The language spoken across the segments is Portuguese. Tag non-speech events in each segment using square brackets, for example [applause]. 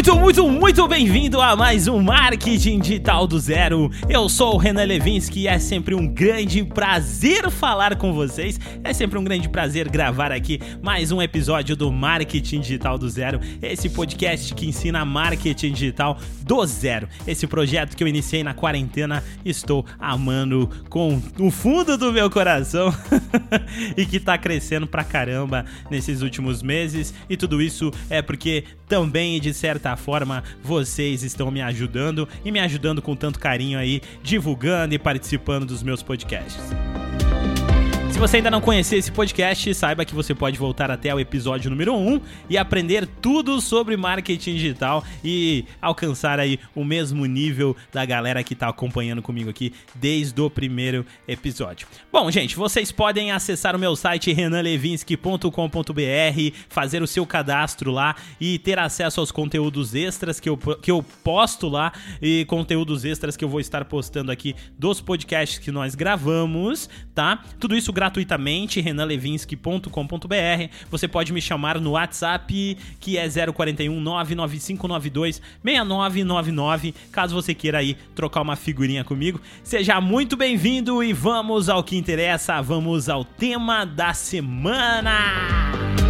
muito, muito, muito bem-vindo a mais um Marketing Digital do Zero. Eu sou o Renan Levinsky e é sempre um grande prazer falar com vocês. É sempre um grande prazer gravar aqui mais um episódio do Marketing Digital do Zero, esse podcast que ensina marketing digital do zero. Esse projeto que eu iniciei na quarentena, estou amando com o fundo do meu coração [laughs] e que tá crescendo pra caramba nesses últimos meses. E tudo isso é porque também, de certa forma, vocês estão me ajudando e me ajudando com tanto carinho aí, divulgando e participando dos meus podcasts. Você ainda não conhecia esse podcast, saiba que você pode voltar até o episódio número 1 e aprender tudo sobre marketing digital e alcançar aí o mesmo nível da galera que está acompanhando comigo aqui desde o primeiro episódio. Bom, gente, vocês podem acessar o meu site renanlevinsky.com.br, fazer o seu cadastro lá e ter acesso aos conteúdos extras que eu, que eu posto lá e conteúdos extras que eu vou estar postando aqui dos podcasts que nós gravamos, tá? Tudo isso gratuito gratuitamente, renanlevinsky.com.br. Você pode me chamar no WhatsApp, que é 041 99592 6999, caso você queira aí trocar uma figurinha comigo. Seja muito bem-vindo e vamos ao que interessa, vamos ao tema da semana.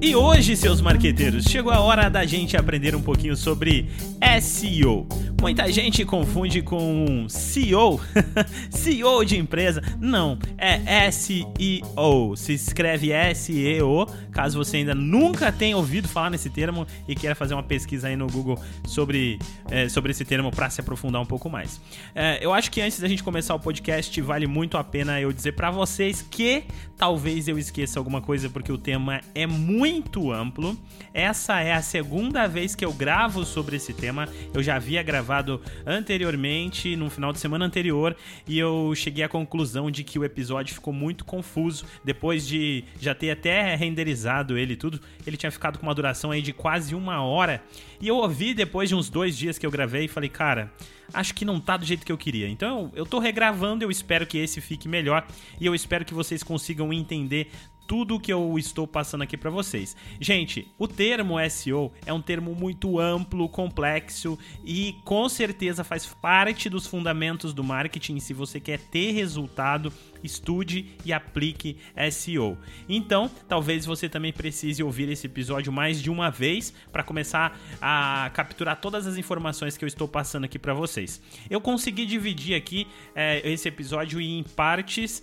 E hoje, seus marqueteiros, chegou a hora da gente aprender um pouquinho sobre SEO. Muita gente confunde com CEO, [laughs] CEO de empresa. Não, é SEO. Se escreve SEO, caso você ainda nunca tenha ouvido falar nesse termo e queira fazer uma pesquisa aí no Google sobre, é, sobre esse termo para se aprofundar um pouco mais. É, eu acho que antes da gente começar o podcast, vale muito a pena eu dizer para vocês que talvez eu esqueça alguma coisa porque o tema é muito muito amplo. Essa é a segunda vez que eu gravo sobre esse tema. Eu já havia gravado anteriormente, no final de semana anterior, e eu cheguei à conclusão de que o episódio ficou muito confuso. Depois de já ter até renderizado ele tudo, ele tinha ficado com uma duração aí de quase uma hora. E eu ouvi depois de uns dois dias que eu gravei e falei, cara acho que não tá do jeito que eu queria. Então eu tô regravando, eu espero que esse fique melhor e eu espero que vocês consigam entender tudo que eu estou passando aqui para vocês. Gente, o termo SEO é um termo muito amplo, complexo e com certeza faz parte dos fundamentos do marketing. Se você quer ter resultado, estude e aplique SEO. Então, talvez você também precise ouvir esse episódio mais de uma vez para começar a capturar todas as informações que eu estou passando aqui para vocês. Eu consegui dividir aqui é, esse episódio em partes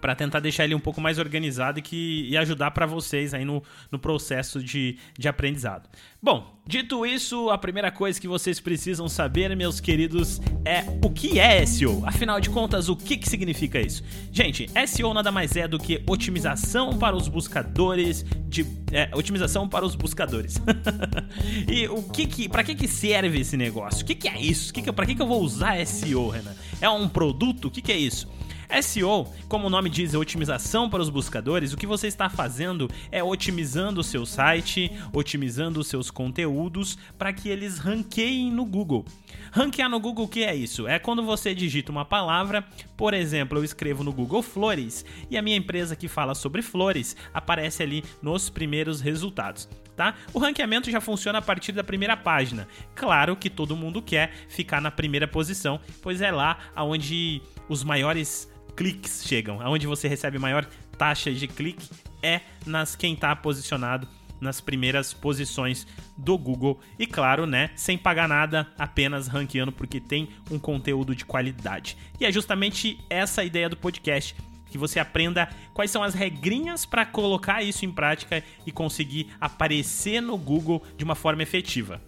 para tentar deixar ele um pouco mais organizado e, que, e ajudar para vocês aí no, no processo de, de aprendizado. Bom, dito isso, a primeira coisa que vocês precisam saber, meus queridos, é o que é SEO. Afinal de contas, o que, que significa isso? Gente, SEO nada mais é do que otimização para os buscadores de é, otimização para os buscadores. [laughs] e o que que, para que que serve esse negócio? O que que é isso? Que que, para que que eu vou usar SEO, Renan? É um produto? O que que é isso? SEO, como o nome diz, é otimização para os buscadores. O que você está fazendo é otimizando o seu site, otimizando os seus conteúdos para que eles ranqueiem no Google. Ranquear no Google, o que é isso? É quando você digita uma palavra, por exemplo, eu escrevo no Google flores e a minha empresa que fala sobre flores aparece ali nos primeiros resultados. Tá? O ranqueamento já funciona a partir da primeira página. Claro que todo mundo quer ficar na primeira posição, pois é lá onde os maiores cliques chegam, aonde você recebe maior taxa de clique é nas quem está posicionado nas primeiras posições do Google e claro, né, sem pagar nada, apenas ranqueando porque tem um conteúdo de qualidade. E é justamente essa a ideia do podcast, que você aprenda quais são as regrinhas para colocar isso em prática e conseguir aparecer no Google de uma forma efetiva.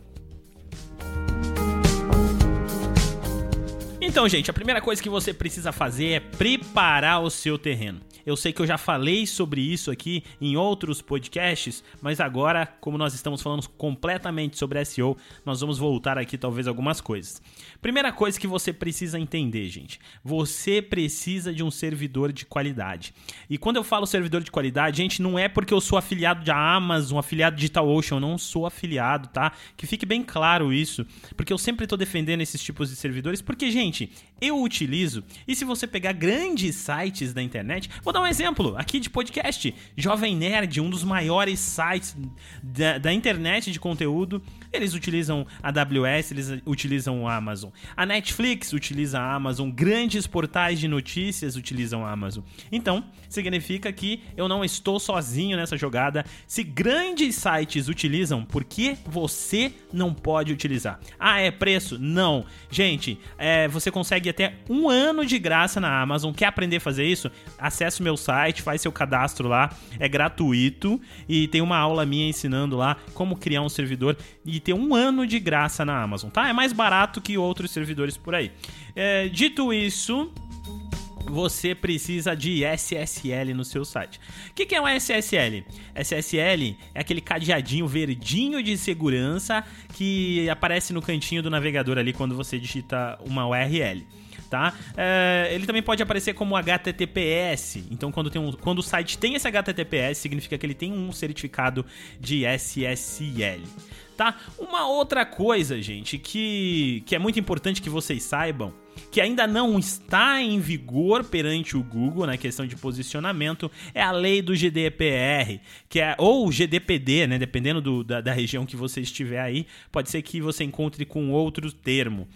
Então, gente, a primeira coisa que você precisa fazer é preparar o seu terreno. Eu sei que eu já falei sobre isso aqui em outros podcasts, mas agora, como nós estamos falando completamente sobre SEO, nós vamos voltar aqui talvez algumas coisas. Primeira coisa que você precisa entender, gente, você precisa de um servidor de qualidade. E quando eu falo servidor de qualidade, gente, não é porque eu sou afiliado de Amazon, afiliado de DigitalOcean, eu não sou afiliado, tá? Que fique bem claro isso, porque eu sempre estou defendendo esses tipos de servidores, porque, gente, eu utilizo, e se você pegar grandes sites da internet, vou dar um exemplo aqui de podcast, Jovem Nerd, um dos maiores sites da, da internet de conteúdo, eles utilizam a AWS, eles utilizam a Amazon. A Netflix utiliza a Amazon, grandes portais de notícias utilizam a Amazon. Então, significa que eu não estou sozinho nessa jogada. Se grandes sites utilizam, por que você não pode utilizar? Ah, é preço? Não. Gente, é, você consegue até um ano de graça na Amazon. Quer aprender a fazer isso? Acesse o meu site, faz seu cadastro lá. É gratuito e tem uma aula minha ensinando lá como criar um servidor e ter um ano de graça na Amazon, tá? É mais barato que outros servidores por aí. É, dito isso, você precisa de SSL no seu site. O que, que é um SSL? SSL é aquele cadeadinho verdinho de segurança que aparece no cantinho do navegador ali quando você digita uma URL. Tá? É, ele também pode aparecer como HTTPS. Então, quando, tem um, quando o site tem esse HTTPS, significa que ele tem um certificado de SSL tá? Uma outra coisa, gente, que, que é muito importante que vocês saibam, que ainda não está em vigor perante o Google na questão de posicionamento, é a lei do GDPR, que é ou GDPD, né, dependendo do, da, da região que você estiver aí, pode ser que você encontre com outro termo.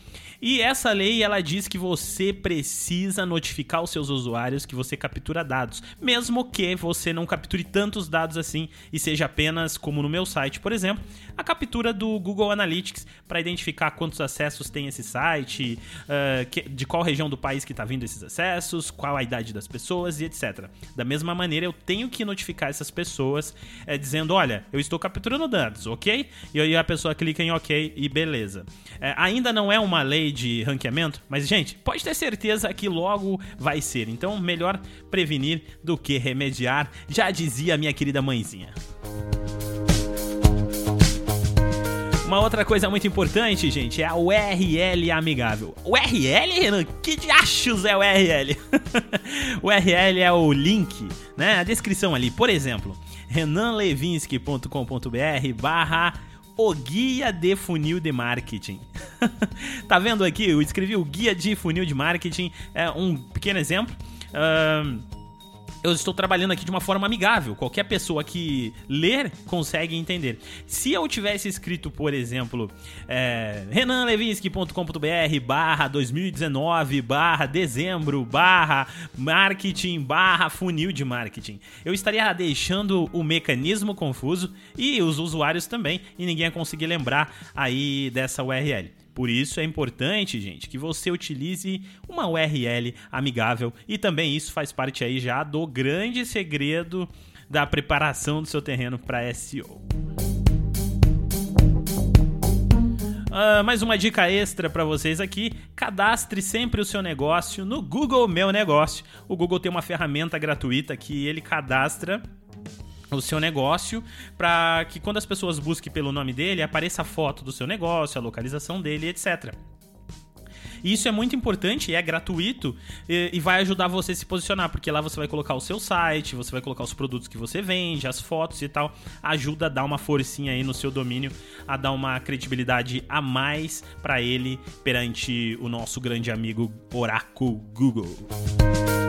E essa lei ela diz que você precisa notificar os seus usuários que você captura dados, mesmo que você não capture tantos dados assim e seja apenas, como no meu site, por exemplo, a captura do Google Analytics para identificar quantos acessos tem esse site, que, de qual região do país que está vindo esses acessos, qual a idade das pessoas e etc. Da mesma maneira, eu tenho que notificar essas pessoas é, dizendo, olha, eu estou capturando dados, ok? E aí a pessoa clica em ok e beleza. É, ainda não é uma lei de ranqueamento, mas gente, pode ter certeza que logo vai ser. Então, melhor prevenir do que remediar, já dizia minha querida mãezinha. Uma outra coisa muito importante, gente, é a URL amigável. URL, Renan? Que diachos é URL? URL [laughs] é o link, né? A descrição ali. Por exemplo, renanlevinsky.com.br barra o guia de funil de marketing. [laughs] tá vendo aqui? Eu escrevi o guia de funil de marketing, é um pequeno exemplo. Uh, eu estou trabalhando aqui de uma forma amigável. Qualquer pessoa que ler consegue entender. Se eu tivesse escrito, por exemplo, é, renanlevinsky.com.br barra 2019 barra dezembro barra marketing barra funil de marketing, eu estaria deixando o mecanismo confuso e os usuários também, e ninguém ia conseguir lembrar aí dessa URL. Por isso é importante, gente, que você utilize uma URL amigável e também isso faz parte aí já do grande segredo da preparação do seu terreno para SEO. Uh, mais uma dica extra para vocês aqui: cadastre sempre o seu negócio no Google Meu Negócio. O Google tem uma ferramenta gratuita que ele cadastra o seu negócio para que quando as pessoas busquem pelo nome dele apareça a foto do seu negócio, a localização dele, etc. isso é muito importante, é gratuito e, vai ajudar você a se posicionar, porque lá você vai colocar o seu site, você vai colocar os produtos que você vende, as fotos e tal. Ajuda a dar uma forcinha aí no seu domínio, a dar uma credibilidade a mais para ele perante o nosso grande amigo Oracle Google.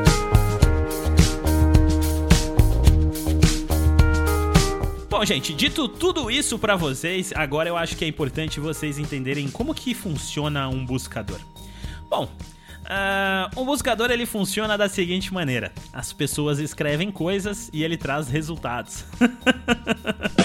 Bom, gente, dito tudo isso para vocês, agora eu acho que é importante vocês entenderem como que funciona um buscador. Bom, Uh, um buscador ele funciona da seguinte maneira: as pessoas escrevem coisas e ele traz resultados. [laughs]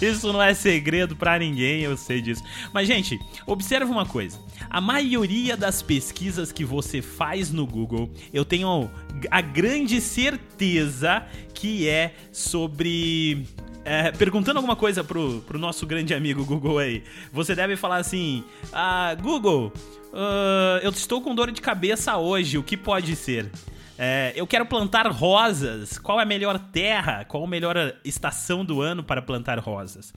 Isso não é segredo para ninguém, eu sei disso. Mas, gente, observa uma coisa: a maioria das pesquisas que você faz no Google, eu tenho a grande certeza que é sobre é, perguntando alguma coisa pro, pro nosso grande amigo Google aí, você deve falar assim: ah, Google, uh, eu estou com dor de cabeça hoje, o que pode ser? É, eu quero plantar rosas. Qual é a melhor terra? Qual a melhor estação do ano para plantar rosas?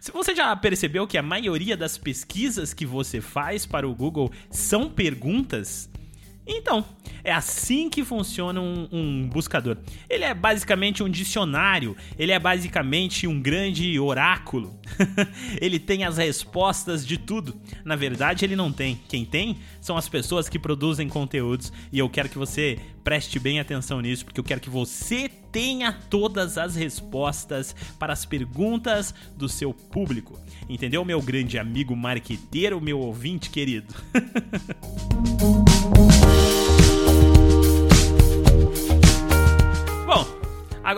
Se você já percebeu que a maioria das pesquisas que você faz para o Google são perguntas, então, é assim que funciona um, um, buscador. Ele é basicamente um dicionário, ele é basicamente um grande oráculo. [laughs] ele tem as respostas de tudo. Na verdade, ele não tem. Quem tem são as pessoas que produzem conteúdos e eu quero que você preste bem atenção nisso, porque eu quero que você tenha todas as respostas para as perguntas do seu público. Entendeu, meu grande amigo marqueteiro, meu ouvinte querido? [laughs]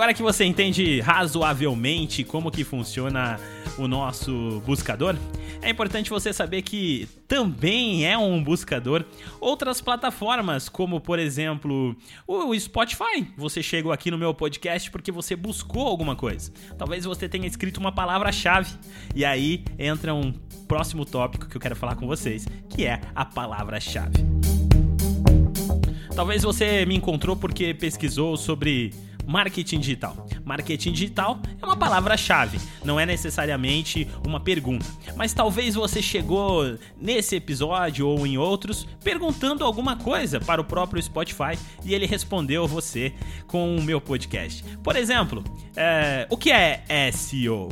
Agora que você entende razoavelmente como que funciona o nosso buscador, é importante você saber que também é um buscador outras plataformas, como por exemplo o Spotify. Você chegou aqui no meu podcast porque você buscou alguma coisa. Talvez você tenha escrito uma palavra-chave e aí entra um próximo tópico que eu quero falar com vocês, que é a palavra-chave. Talvez você me encontrou porque pesquisou sobre marketing digital. Marketing digital é uma palavra-chave, não é necessariamente uma pergunta. Mas talvez você chegou nesse episódio ou em outros perguntando alguma coisa para o próprio Spotify e ele respondeu você com o meu podcast. Por exemplo, é, o que é SEO?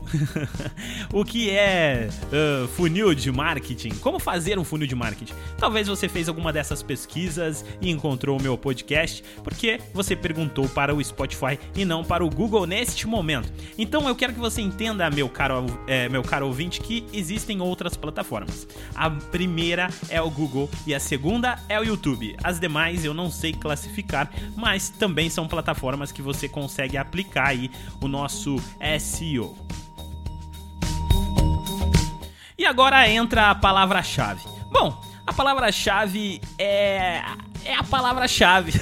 [laughs] o que é uh, funil de marketing? Como fazer um funil de marketing? Talvez você fez alguma dessas pesquisas e encontrou o meu podcast porque você perguntou para o Spotify e não para o Google neste momento. Então eu quero que você entenda, meu caro, é, meu caro ouvinte, que existem outras plataformas. A primeira é o Google e a segunda é o YouTube. As demais eu não sei classificar, mas também são plataformas que você consegue aplicar aí o nosso SEO. E agora entra a palavra-chave. Bom, a palavra-chave é é a palavra-chave.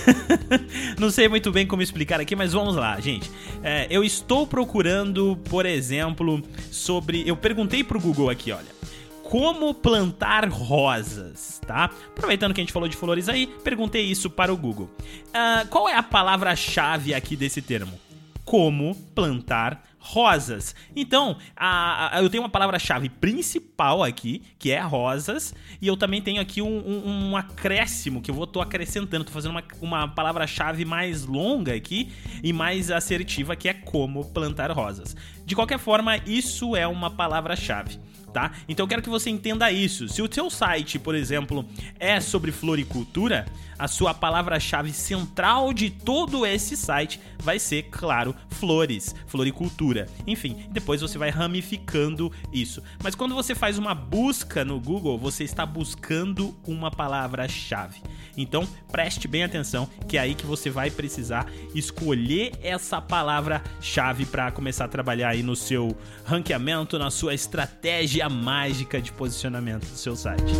[laughs] Não sei muito bem como explicar aqui, mas vamos lá, gente. É, eu estou procurando, por exemplo, sobre. Eu perguntei pro Google aqui, olha. Como plantar rosas, tá? Aproveitando que a gente falou de flores aí, perguntei isso para o Google. Uh, qual é a palavra-chave aqui desse termo? Como plantar rosas. Então, a, a, eu tenho uma palavra-chave principal aqui, que é rosas, e eu também tenho aqui um, um, um acréscimo que eu vou tô acrescentando, tô fazendo uma, uma palavra-chave mais longa aqui e mais assertiva, que é como plantar rosas. De qualquer forma, isso é uma palavra-chave tá? Então eu quero que você entenda isso. Se o seu site, por exemplo, é sobre floricultura, a sua palavra-chave central de todo esse site vai ser, claro, flores, floricultura. Enfim, depois você vai ramificando isso. Mas quando você faz uma busca no Google, você está buscando uma palavra-chave. Então, preste bem atenção, que é aí que você vai precisar escolher essa palavra-chave para começar a trabalhar aí no seu ranqueamento, na sua estratégia mágica de posicionamento do seu site.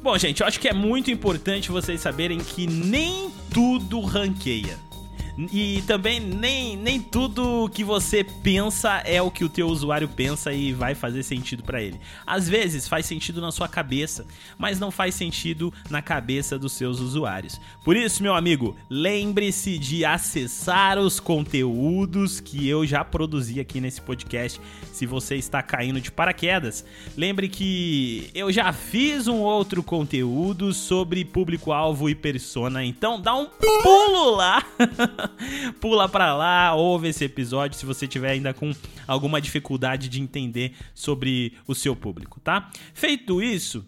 Bom, gente, eu acho que é muito importante vocês saberem que nem tudo ranqueia. E também nem, nem tudo que você pensa é o que o teu usuário pensa e vai fazer sentido para ele. Às vezes faz sentido na sua cabeça, mas não faz sentido na cabeça dos seus usuários. Por isso, meu amigo, lembre-se de acessar os conteúdos que eu já produzi aqui nesse podcast. Se você está caindo de paraquedas, lembre que eu já fiz um outro conteúdo sobre público-alvo e persona, então dá um pulo lá [laughs] [laughs] Pula pra lá, ouve esse episódio se você tiver ainda com alguma dificuldade de entender sobre o seu público, tá? Feito isso,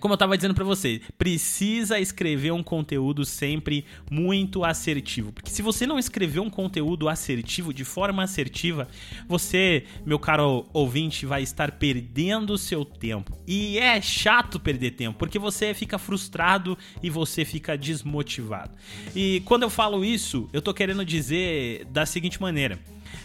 como eu estava dizendo para você, precisa escrever um conteúdo sempre muito assertivo, porque se você não escrever um conteúdo assertivo de forma assertiva, você, meu caro ouvinte, vai estar perdendo seu tempo. E é chato perder tempo, porque você fica frustrado e você fica desmotivado. E quando eu falo isso, eu tô querendo dizer da seguinte maneira: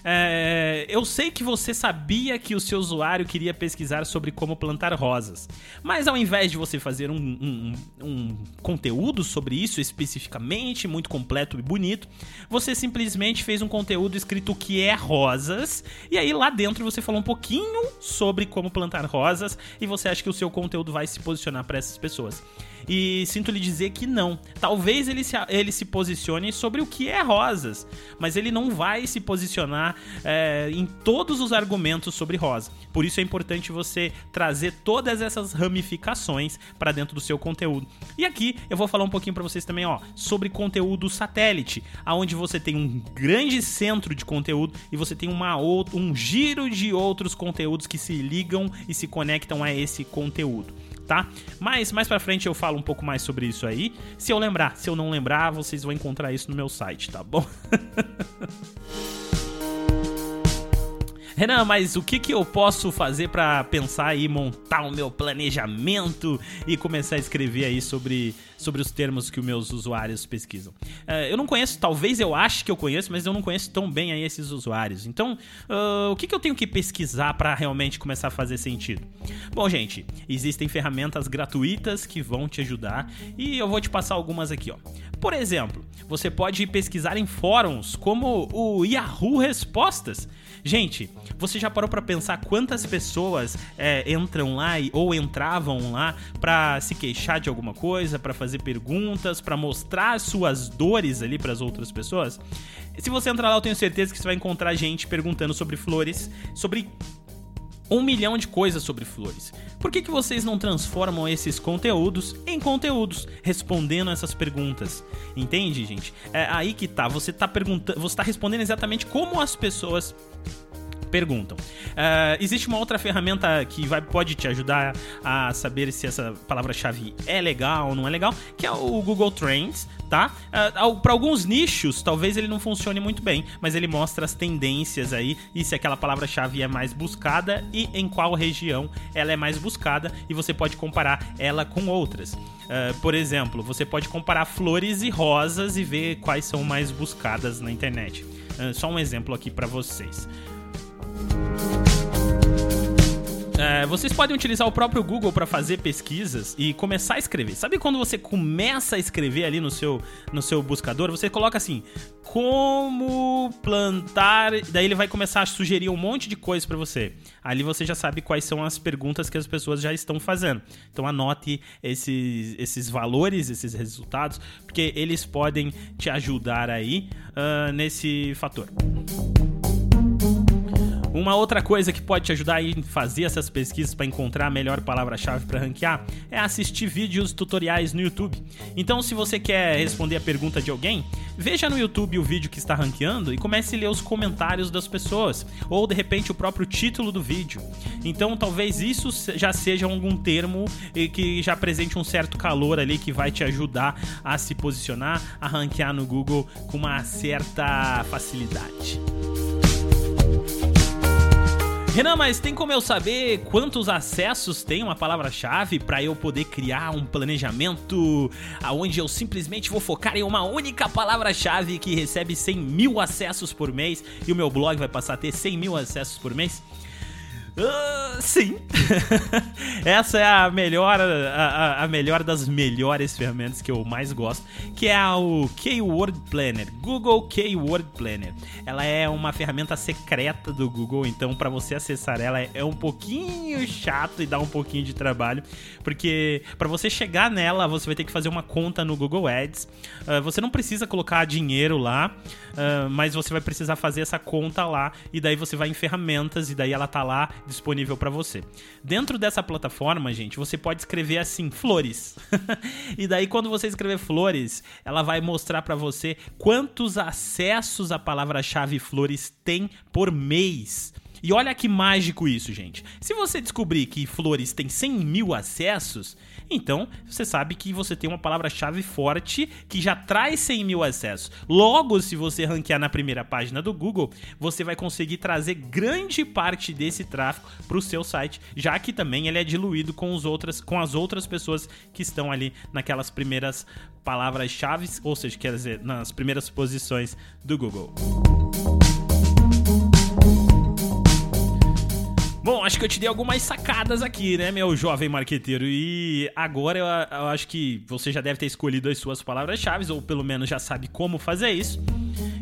É, eu sei que você sabia que o seu usuário queria pesquisar sobre como plantar rosas, mas ao invés de você fazer um, um, um conteúdo sobre isso especificamente, muito completo e bonito, você simplesmente fez um conteúdo escrito que é rosas, e aí lá dentro você falou um pouquinho sobre como plantar rosas e você acha que o seu conteúdo vai se posicionar para essas pessoas. E sinto lhe dizer que não. Talvez ele se, ele se posicione sobre o que é rosas, mas ele não vai se posicionar é, em todos os argumentos sobre rosa. Por isso é importante você trazer todas essas ramificações para dentro do seu conteúdo. E aqui eu vou falar um pouquinho para vocês também, ó, sobre conteúdo satélite, aonde você tem um grande centro de conteúdo e você tem uma um giro de outros conteúdos que se ligam e se conectam a esse conteúdo tá? Mas mais para frente eu falo um pouco mais sobre isso aí. Se eu lembrar, se eu não lembrar, vocês vão encontrar isso no meu site, tá bom? [laughs] Renan, mas o que, que eu posso fazer para pensar e montar o meu planejamento e começar a escrever aí sobre, sobre os termos que os meus usuários pesquisam? Uh, eu não conheço, talvez eu ache que eu conheço, mas eu não conheço tão bem aí esses usuários. Então, uh, o que, que eu tenho que pesquisar para realmente começar a fazer sentido? Bom, gente, existem ferramentas gratuitas que vão te ajudar e eu vou te passar algumas aqui, ó. Por exemplo, você pode pesquisar em fóruns como o Yahoo Respostas. Gente, você já parou para pensar quantas pessoas é, entram lá ou entravam lá para se queixar de alguma coisa, para fazer perguntas, para mostrar suas dores ali para as outras pessoas? Se você entrar lá, eu tenho certeza que você vai encontrar gente perguntando sobre flores, sobre um milhão de coisas sobre flores. Por que, que vocês não transformam esses conteúdos em conteúdos, respondendo essas perguntas? Entende, gente? É aí que tá. Você tá perguntando, você tá respondendo exatamente como as pessoas perguntam. Uh, existe uma outra ferramenta que vai, pode te ajudar a saber se essa palavra-chave é legal ou não é legal, que é o Google Trends, tá? Uh, Para alguns nichos, talvez ele não funcione muito bem, mas ele mostra as tendências aí e se aquela palavra-chave é mais buscada e em qual região ela é mais buscada e você pode comparar ela com outras. Uh, por exemplo, você pode comparar flores e rosas e ver quais são mais buscadas na internet. Uh, só um exemplo aqui para vocês. É, vocês podem utilizar o próprio Google para fazer pesquisas e começar a escrever. Sabe quando você começa a escrever ali no seu, no seu buscador? Você coloca assim: como plantar. Daí ele vai começar a sugerir um monte de coisas para você. Ali você já sabe quais são as perguntas que as pessoas já estão fazendo. Então anote esses, esses valores, esses resultados, porque eles podem te ajudar aí uh, nesse fator. Uma outra coisa que pode te ajudar a fazer essas pesquisas para encontrar a melhor palavra-chave para ranquear é assistir vídeos tutoriais no YouTube. Então, se você quer responder a pergunta de alguém, veja no YouTube o vídeo que está ranqueando e comece a ler os comentários das pessoas, ou de repente o próprio título do vídeo. Então, talvez isso já seja algum termo que já apresente um certo calor ali que vai te ajudar a se posicionar, a ranquear no Google com uma certa facilidade. Renan, mas tem como eu saber quantos acessos tem uma palavra-chave para eu poder criar um planejamento aonde eu simplesmente vou focar em uma única palavra-chave que recebe 100 mil acessos por mês e o meu blog vai passar a ter 100 mil acessos por mês? Uh, sim. [laughs] Essa é a melhor, a, a, melhor das melhores ferramentas que eu mais gosto, que é o Keyword Planner, Google Keyword Planner. Ela é uma ferramenta secreta do Google, então para você acessar ela é um pouquinho chato e dá um pouquinho de trabalho, porque para você chegar nela você vai ter que fazer uma conta no Google Ads. Uh, você não precisa colocar dinheiro lá, uh, mas você vai precisar fazer essa conta lá e daí você vai em ferramentas e daí ela tá lá disponível para você. Dentro dessa plataforma, gente, você pode escrever assim, flores. [laughs] e daí quando você escrever flores, ela vai mostrar para você quantos acessos a palavra-chave flores tem por mês. E olha que mágico isso, gente. Se você descobrir que Flores tem 100 mil acessos, então você sabe que você tem uma palavra-chave forte que já traz 100 mil acessos. Logo, se você ranquear na primeira página do Google, você vai conseguir trazer grande parte desse tráfego para o seu site, já que também ele é diluído com, os outras, com as outras pessoas que estão ali naquelas primeiras palavras-chave, ou seja, quer dizer, nas primeiras posições do Google. Bom, acho que eu te dei algumas sacadas aqui, né, meu jovem marqueteiro? E agora eu, eu acho que você já deve ter escolhido as suas palavras-chave, ou pelo menos já sabe como fazer isso.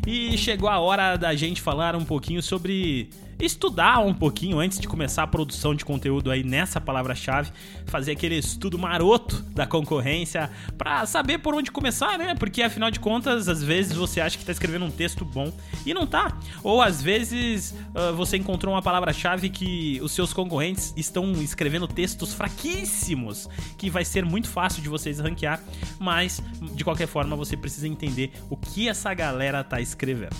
E chegou a hora da gente falar um pouquinho sobre estudar um pouquinho antes de começar a produção de conteúdo aí nessa palavra-chave, fazer aquele estudo maroto da concorrência para saber por onde começar, né? Porque afinal de contas, às vezes você acha que tá escrevendo um texto bom e não tá. Ou às vezes uh, você encontrou uma palavra-chave que os seus concorrentes estão escrevendo textos fraquíssimos, que vai ser muito fácil de vocês ranquear, mas de qualquer forma você precisa entender o que essa galera tá escrevendo.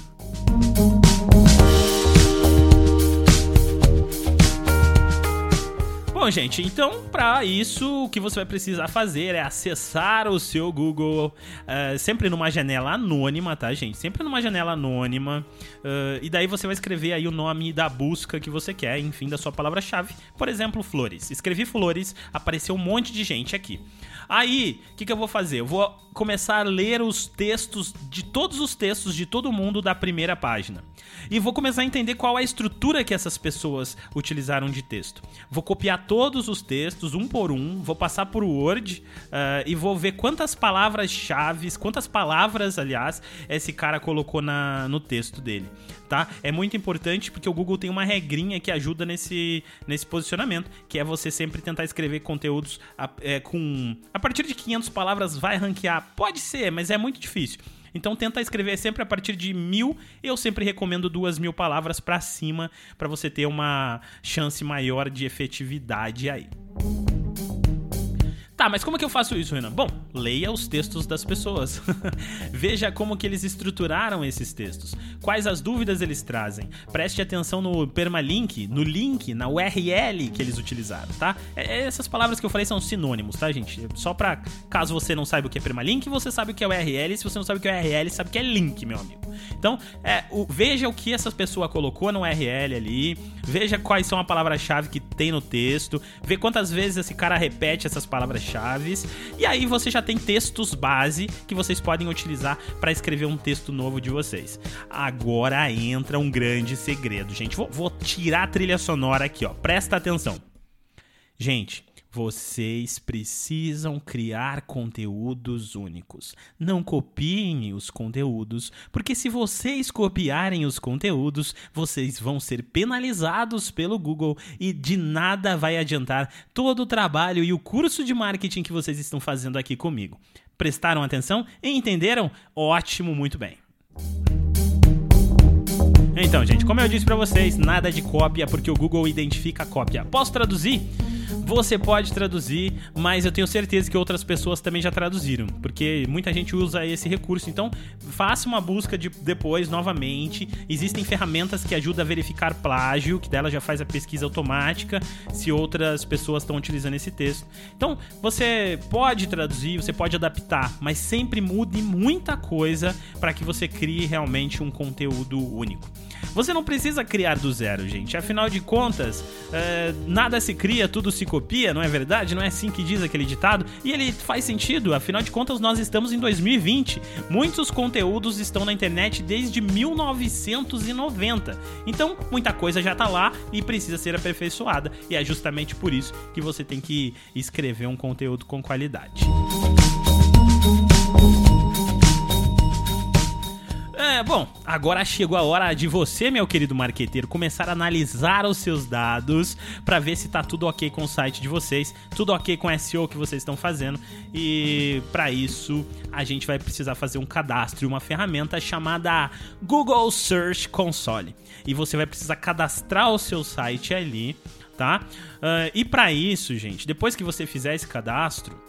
Bom, gente, então para isso o que você vai precisar fazer é acessar o seu Google uh, sempre numa janela anônima, tá, gente? Sempre numa janela anônima. Uh, e daí você vai escrever aí o nome da busca que você quer, enfim, da sua palavra-chave. Por exemplo, flores. Escrevi flores, apareceu um monte de gente aqui. Aí, o que, que eu vou fazer? Eu vou começar a ler os textos de todos os textos de todo mundo da primeira página. E vou começar a entender qual é a estrutura que essas pessoas utilizaram de texto. Vou copiar todos os textos, um por um, vou passar por Word uh, e vou ver quantas palavras-chave, quantas palavras, aliás, esse cara colocou na, no texto dele tá? É muito importante porque o Google tem uma regrinha que ajuda nesse, nesse posicionamento, que é você sempre tentar escrever conteúdos a, é, com... A partir de 500 palavras vai ranquear? Pode ser, mas é muito difícil. Então tenta escrever sempre a partir de mil. Eu sempre recomendo duas mil palavras para cima para você ter uma chance maior de efetividade aí. Tá, mas como que eu faço isso, Renan? Bom, leia os textos das pessoas. [laughs] Veja como que eles estruturaram esses textos. Quais as dúvidas eles trazem. Preste atenção no permalink, no link, na URL que eles utilizaram, tá? É, é, essas palavras que eu falei são sinônimos, tá, gente? Só pra caso você não saiba o que é permalink, você sabe o que é URL. Se você não sabe o que é URL, sabe o que é link, meu amigo. Então, é, o, veja o que essa pessoa colocou no URL ali. Veja quais são a palavra-chave que tem no texto. Vê quantas vezes esse cara repete essas palavras chaves e aí você já tem textos base que vocês podem utilizar para escrever um texto novo de vocês. Agora entra um grande segredo, gente. Vou, vou tirar a trilha sonora aqui, ó. Presta atenção. Gente, vocês precisam criar conteúdos únicos. Não copiem os conteúdos, porque se vocês copiarem os conteúdos, vocês vão ser penalizados pelo Google e de nada vai adiantar todo o trabalho e o curso de marketing que vocês estão fazendo aqui comigo. Prestaram atenção e entenderam? Ótimo, muito bem. Então, gente, como eu disse para vocês, nada de cópia porque o Google identifica a cópia. Posso traduzir? Você pode traduzir, mas eu tenho certeza que outras pessoas também já traduziram, porque muita gente usa esse recurso. Então, faça uma busca de depois novamente. Existem ferramentas que ajudam a verificar plágio, que dela já faz a pesquisa automática se outras pessoas estão utilizando esse texto. Então, você pode traduzir, você pode adaptar, mas sempre mude muita coisa para que você crie realmente um conteúdo único. Você não precisa criar do zero, gente. Afinal de contas, é, nada se cria, tudo se copia, não é verdade? Não é assim que diz aquele ditado? E ele faz sentido, afinal de contas, nós estamos em 2020. Muitos conteúdos estão na internet desde 1990. Então, muita coisa já está lá e precisa ser aperfeiçoada. E é justamente por isso que você tem que escrever um conteúdo com qualidade. É, bom, agora chegou a hora de você, meu querido marqueteiro, começar a analisar os seus dados para ver se tá tudo ok com o site de vocês, tudo ok com o SEO que vocês estão fazendo. E para isso, a gente vai precisar fazer um cadastro e uma ferramenta chamada Google Search Console. E você vai precisar cadastrar o seu site ali, tá? Uh, e para isso, gente, depois que você fizer esse cadastro,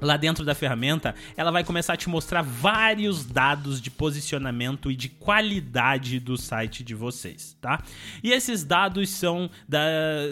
lá dentro da ferramenta, ela vai começar a te mostrar vários dados de posicionamento e de qualidade do site de vocês, tá? E esses dados são, da,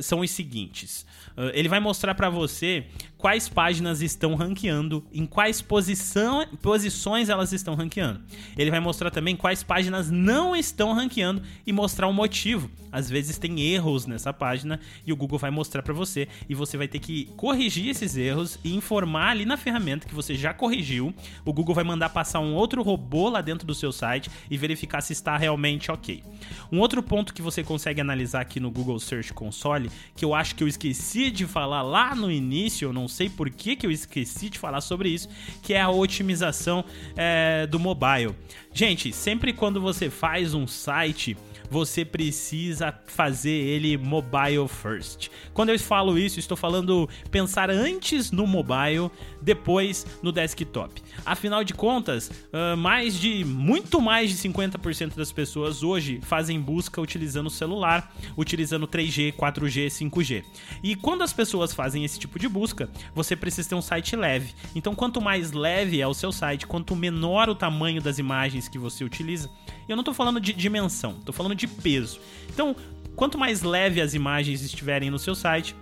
são os seguintes. Uh, ele vai mostrar para você quais páginas estão ranqueando, em quais posição, posições elas estão ranqueando. Ele vai mostrar também quais páginas não estão ranqueando e mostrar o motivo. Às vezes tem erros nessa página e o Google vai mostrar para você e você vai ter que corrigir esses erros e informar ali na ferramenta que você já corrigiu, o Google vai mandar passar um outro robô lá dentro do seu site e verificar se está realmente ok. Um outro ponto que você consegue analisar aqui no Google Search Console, que eu acho que eu esqueci de falar lá no início, eu não sei por que, que eu esqueci de falar sobre isso, que é a otimização é, do mobile. Gente, sempre quando você faz um site você precisa fazer ele mobile first. Quando eu falo isso, estou falando pensar antes no mobile, depois no desktop. Afinal de contas, mais de muito mais de 50% das pessoas hoje fazem busca utilizando o celular, utilizando 3G, 4G, 5G. E quando as pessoas fazem esse tipo de busca, você precisa ter um site leve. Então, quanto mais leve é o seu site, quanto menor o tamanho das imagens que você utiliza, eu não estou falando de dimensão, estou falando de peso. Então, quanto mais leve as imagens estiverem no seu site,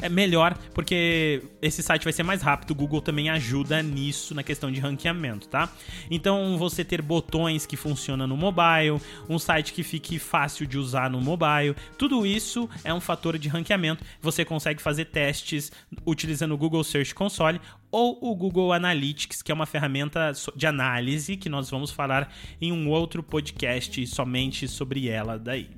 é melhor, porque esse site vai ser mais rápido. O Google também ajuda nisso na questão de ranqueamento, tá? Então, você ter botões que funcionam no mobile, um site que fique fácil de usar no mobile, tudo isso é um fator de ranqueamento. Você consegue fazer testes utilizando o Google Search Console ou o Google Analytics, que é uma ferramenta de análise que nós vamos falar em um outro podcast somente sobre ela daí.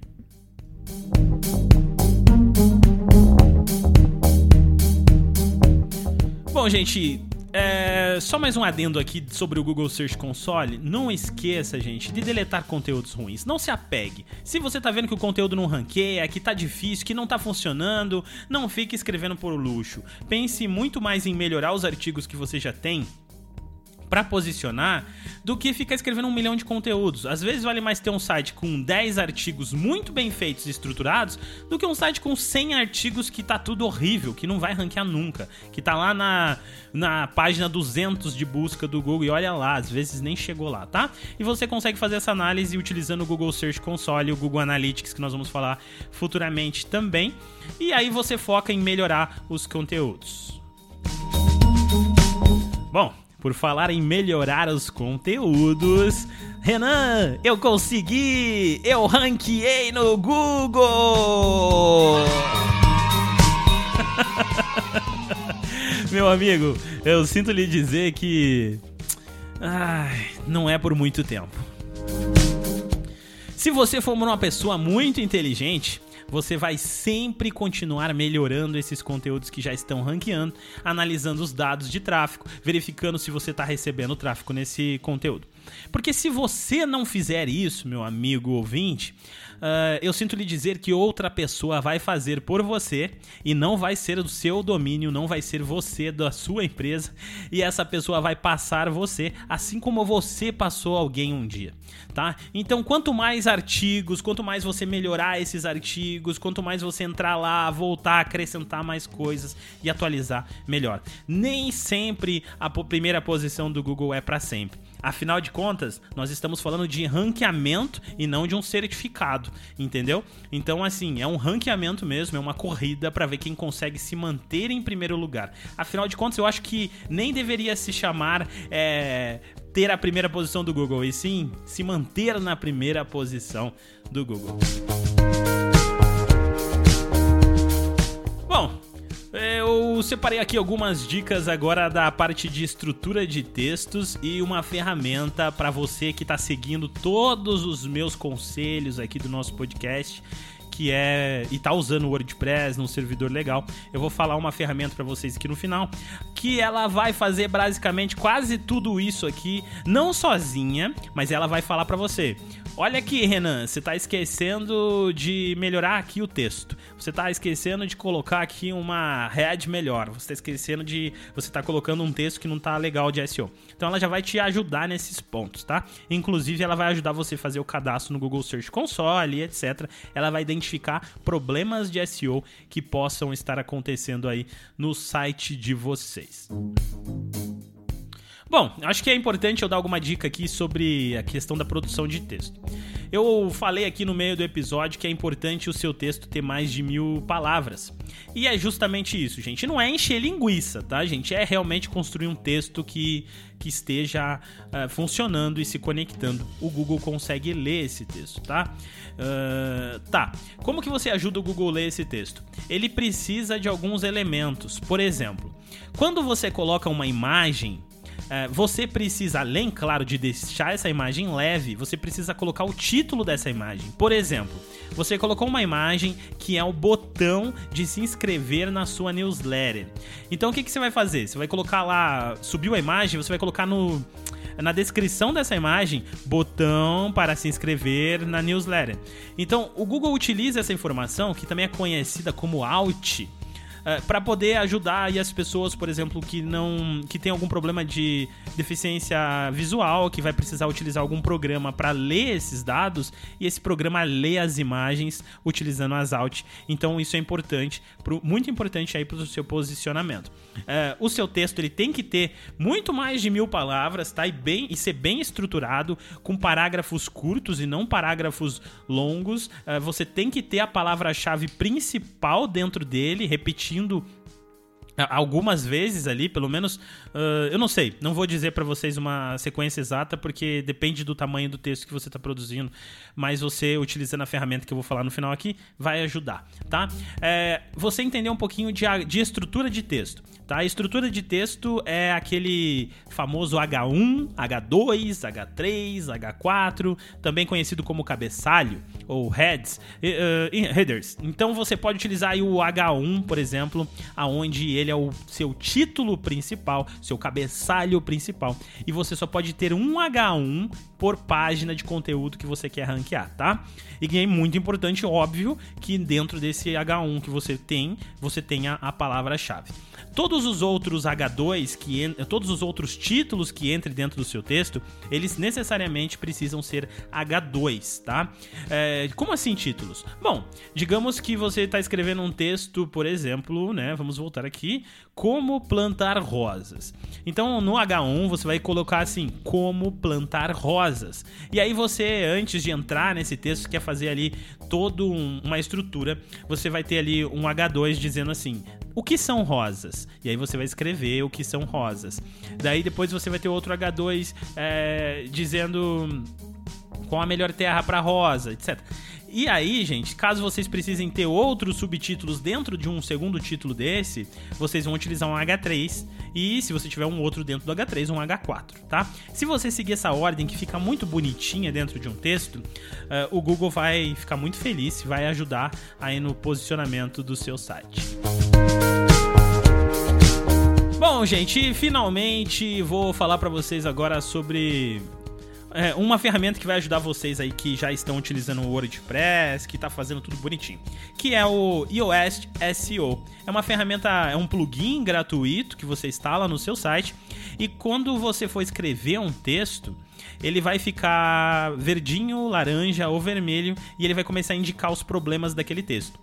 Bom, gente, é, só mais um adendo aqui sobre o Google Search Console. Não esqueça, gente, de deletar conteúdos ruins. Não se apegue. Se você tá vendo que o conteúdo não ranqueia, que tá difícil, que não tá funcionando, não fique escrevendo por luxo. Pense muito mais em melhorar os artigos que você já tem para posicionar do que ficar escrevendo um milhão de conteúdos. Às vezes vale mais ter um site com 10 artigos muito bem feitos e estruturados do que um site com 100 artigos que tá tudo horrível, que não vai ranquear nunca, que tá lá na, na página 200 de busca do Google e olha lá, às vezes nem chegou lá, tá? E você consegue fazer essa análise utilizando o Google Search Console e o Google Analytics, que nós vamos falar futuramente também. E aí você foca em melhorar os conteúdos. Bom, por falar em melhorar os conteúdos. Renan, eu consegui! Eu ranqueei no Google! [laughs] Meu amigo, eu sinto lhe dizer que. Ai, não é por muito tempo. Se você for uma pessoa muito inteligente, você vai sempre continuar melhorando esses conteúdos que já estão ranqueando, analisando os dados de tráfego, verificando se você está recebendo tráfego nesse conteúdo. Porque se você não fizer isso, meu amigo ouvinte, uh, eu sinto lhe dizer que outra pessoa vai fazer por você e não vai ser do seu domínio, não vai ser você da sua empresa e essa pessoa vai passar você, assim como você passou alguém um dia, tá? Então, quanto mais artigos, quanto mais você melhorar esses artigos, quanto mais você entrar lá, voltar, acrescentar mais coisas e atualizar, melhor. Nem sempre a primeira posição do Google é para sempre. Afinal de contas, nós estamos falando de ranqueamento e não de um certificado, entendeu? Então, assim, é um ranqueamento mesmo, é uma corrida para ver quem consegue se manter em primeiro lugar. Afinal de contas, eu acho que nem deveria se chamar é, ter a primeira posição do Google, e sim se manter na primeira posição do Google. Eu separei aqui algumas dicas agora da parte de estrutura de textos e uma ferramenta para você que está seguindo todos os meus conselhos aqui do nosso podcast que é e tá usando o WordPress num servidor legal, eu vou falar uma ferramenta para vocês aqui no final, que ela vai fazer basicamente quase tudo isso aqui, não sozinha, mas ela vai falar para você. Olha aqui, Renan, você tá esquecendo de melhorar aqui o texto. Você tá esquecendo de colocar aqui uma head melhor. Você tá esquecendo de você tá colocando um texto que não tá legal de SEO. Então ela já vai te ajudar nesses pontos, tá? Inclusive ela vai ajudar você a fazer o cadastro no Google Search Console, etc. Ela vai identificar problemas de SEO que possam estar acontecendo aí no site de vocês. Bom, acho que é importante eu dar alguma dica aqui sobre a questão da produção de texto. Eu falei aqui no meio do episódio que é importante o seu texto ter mais de mil palavras. E é justamente isso, gente. Não é encher linguiça, tá, gente? É realmente construir um texto que, que esteja uh, funcionando e se conectando. O Google consegue ler esse texto, tá? Uh, tá. Como que você ajuda o Google a ler esse texto? Ele precisa de alguns elementos. Por exemplo, quando você coloca uma imagem é, você precisa, além, claro, de deixar essa imagem leve, você precisa colocar o título dessa imagem. Por exemplo, você colocou uma imagem que é o botão de se inscrever na sua newsletter. Então o que, que você vai fazer? Você vai colocar lá, subiu a imagem, você vai colocar no na descrição dessa imagem botão para se inscrever na newsletter. Então, o Google utiliza essa informação, que também é conhecida como Alt, eh, para poder ajudar aí as pessoas, por exemplo, que não que tem algum problema de deficiência visual, que vai precisar utilizar algum programa para ler esses dados e esse programa lê as imagens utilizando as alt. Então isso é importante, pro, muito importante aí para o seu posicionamento. Uh, o seu texto ele tem que ter muito mais de mil palavras, tá? E bem e ser bem estruturado com parágrafos curtos e não parágrafos longos. Uh, você tem que ter a palavra-chave principal dentro dele, repetindo repetindo algumas vezes ali, pelo menos, uh, eu não sei, não vou dizer para vocês uma sequência exata porque depende do tamanho do texto que você está produzindo, mas você utilizando a ferramenta que eu vou falar no final aqui vai ajudar, tá? É, você entender um pouquinho de, de estrutura de texto. Tá? A estrutura de texto é aquele famoso H1, H2, H3, H4, também conhecido como cabeçalho ou heads, uh, headers. Então você pode utilizar o H1, por exemplo, aonde ele é o seu título principal, seu cabeçalho principal, e você só pode ter um H1 por página de conteúdo que você quer ranquear, tá? E é muito importante, óbvio, que dentro desse H1 que você tem, você tenha a palavra-chave. Todos os outros H2 que todos os outros títulos que entrem dentro do seu texto, eles necessariamente precisam ser H2, tá? É, como assim títulos? Bom, digamos que você está escrevendo um texto, por exemplo, né? Vamos voltar aqui, como plantar rosas. Então no H1 você vai colocar assim, como plantar rosas. E aí você, antes de entrar nesse texto, quer fazer ali toda um, uma estrutura, você vai ter ali um H2 dizendo assim, o que são rosas? E aí você vai escrever o que são rosas. Daí depois você vai ter outro H2 é, dizendo qual a melhor terra para rosa, etc. E aí, gente, caso vocês precisem ter outros subtítulos dentro de um segundo título desse, vocês vão utilizar um H3 e se você tiver um outro dentro do H3, um H4, tá? Se você seguir essa ordem que fica muito bonitinha dentro de um texto, uh, o Google vai ficar muito feliz e vai ajudar aí no posicionamento do seu site. Bom, gente, finalmente vou falar para vocês agora sobre é, uma ferramenta que vai ajudar vocês aí que já estão utilizando o WordPress, que está fazendo tudo bonitinho, que é o iOS SEO. É uma ferramenta, é um plugin gratuito que você instala no seu site e quando você for escrever um texto, ele vai ficar verdinho, laranja ou vermelho e ele vai começar a indicar os problemas daquele texto.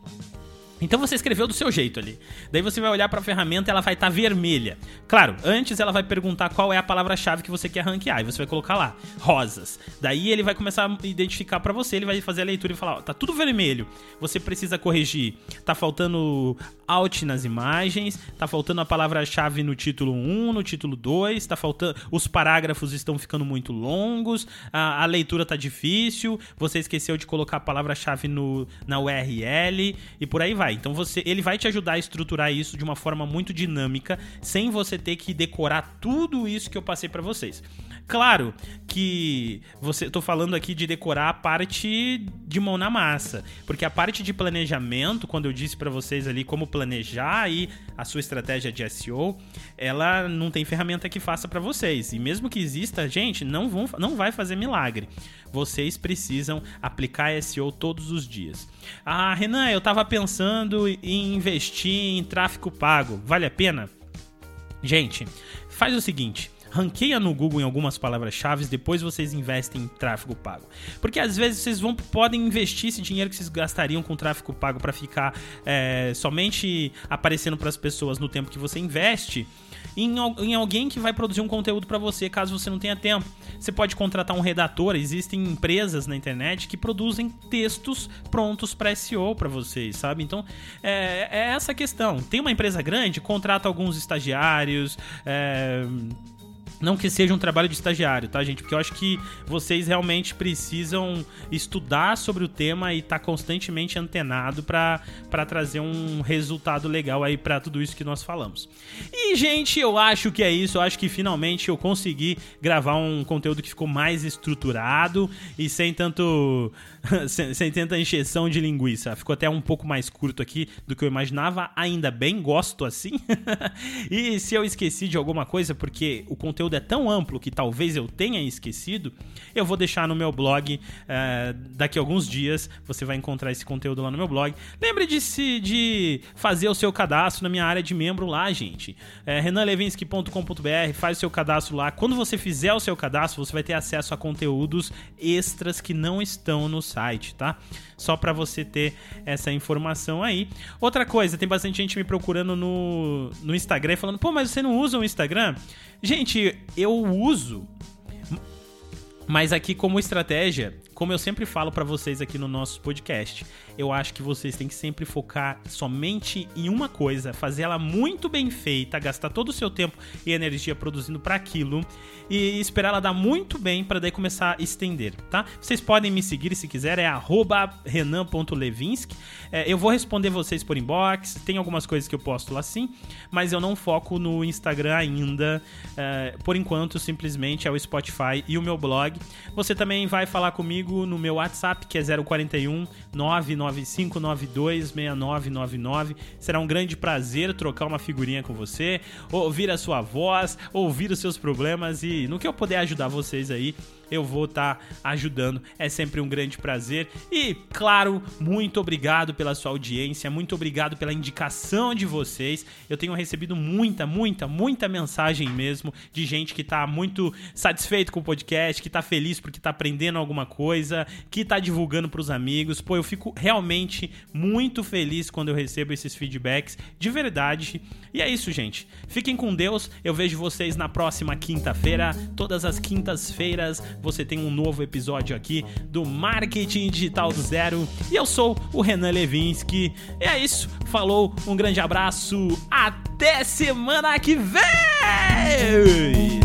Então você escreveu do seu jeito ali. Daí você vai olhar para a ferramenta, ela vai estar tá vermelha. Claro, antes ela vai perguntar qual é a palavra-chave que você quer ranquear e você vai colocar lá, rosas. Daí ele vai começar a identificar para você, ele vai fazer a leitura e falar, ó, tá tudo vermelho. Você precisa corrigir. Tá faltando alt nas imagens, tá faltando a palavra-chave no título 1, no título 2, tá faltando os parágrafos estão ficando muito longos, a, a leitura tá difícil, você esqueceu de colocar a palavra-chave no na URL e por aí vai Então você, ele vai te ajudar a estruturar isso de uma forma muito dinâmica, sem você ter que decorar tudo isso que eu passei para vocês. Claro que você tô falando aqui de decorar a parte de mão na massa, porque a parte de planejamento, quando eu disse para vocês ali como planejar aí a sua estratégia de SEO, ela não tem ferramenta que faça para vocês. E mesmo que exista, gente, não vão não vai fazer milagre. Vocês precisam aplicar SEO todos os dias. Ah, Renan, eu tava pensando em investir em tráfego pago. Vale a pena? Gente, faz o seguinte, ranqueia no Google em algumas palavras-chave, depois vocês investem em tráfego pago. Porque às vezes vocês vão, podem investir esse dinheiro que vocês gastariam com tráfego pago para ficar é, somente aparecendo para as pessoas no tempo que você investe em, em alguém que vai produzir um conteúdo para você caso você não tenha tempo. Você pode contratar um redator, existem empresas na internet que produzem textos prontos para SEO para vocês, sabe? Então é, é, essa questão. Tem uma empresa grande, contrata alguns estagiários. É, não que seja um trabalho de estagiário, tá, gente? Porque eu acho que vocês realmente precisam estudar sobre o tema e estar tá constantemente antenado para trazer um resultado legal aí para tudo isso que nós falamos. E, gente, eu acho que é isso. Eu acho que finalmente eu consegui gravar um conteúdo que ficou mais estruturado e sem tanto. [laughs] sem, sem tanta encheção de linguiça. Ficou até um pouco mais curto aqui do que eu imaginava. Ainda bem, gosto assim. [laughs] e se eu esqueci de alguma coisa, porque o conteúdo conteúdo é tão amplo que talvez eu tenha esquecido, eu vou deixar no meu blog. É, daqui a alguns dias você vai encontrar esse conteúdo lá no meu blog. Lembre de, se, de fazer o seu cadastro na minha área de membro lá, gente. É, renanlevinsky.com.br, faz o seu cadastro lá. Quando você fizer o seu cadastro, você vai ter acesso a conteúdos extras que não estão no site, tá? Só para você ter essa informação aí. Outra coisa, tem bastante gente me procurando no, no Instagram falando: pô, mas você não usa o Instagram? Gente, eu uso. Mas aqui como estratégia, como eu sempre falo para vocês aqui no nosso podcast, eu acho que vocês têm que sempre focar somente em uma coisa, fazer ela muito bem feita, gastar todo o seu tempo e energia produzindo para aquilo e esperar ela dar muito bem para daí começar a estender, tá? Vocês podem me seguir se quiser, é renan.levinsky. É, eu vou responder vocês por inbox, tem algumas coisas que eu posto lá sim, mas eu não foco no Instagram ainda. É, por enquanto, simplesmente é o Spotify e o meu blog. Você também vai falar comigo no meu WhatsApp, que é 041 99 995926999. Será um grande prazer trocar uma figurinha com você, ouvir a sua voz, ouvir os seus problemas e no que eu puder ajudar vocês aí, eu vou estar tá ajudando. É sempre um grande prazer. E, claro, muito obrigado pela sua audiência, muito obrigado pela indicação de vocês. Eu tenho recebido muita, muita, muita mensagem mesmo de gente que está muito satisfeito com o podcast, que está feliz porque está aprendendo alguma coisa, que está divulgando para os amigos. Pô, eu fico realmente muito feliz quando eu recebo esses feedbacks de verdade. E é isso, gente. Fiquem com Deus. Eu vejo vocês na próxima quinta-feira, todas as quintas-feiras você tem um novo episódio aqui do Marketing Digital do Zero. E eu sou o Renan Levinsky. E é isso, falou, um grande abraço, até semana que vem!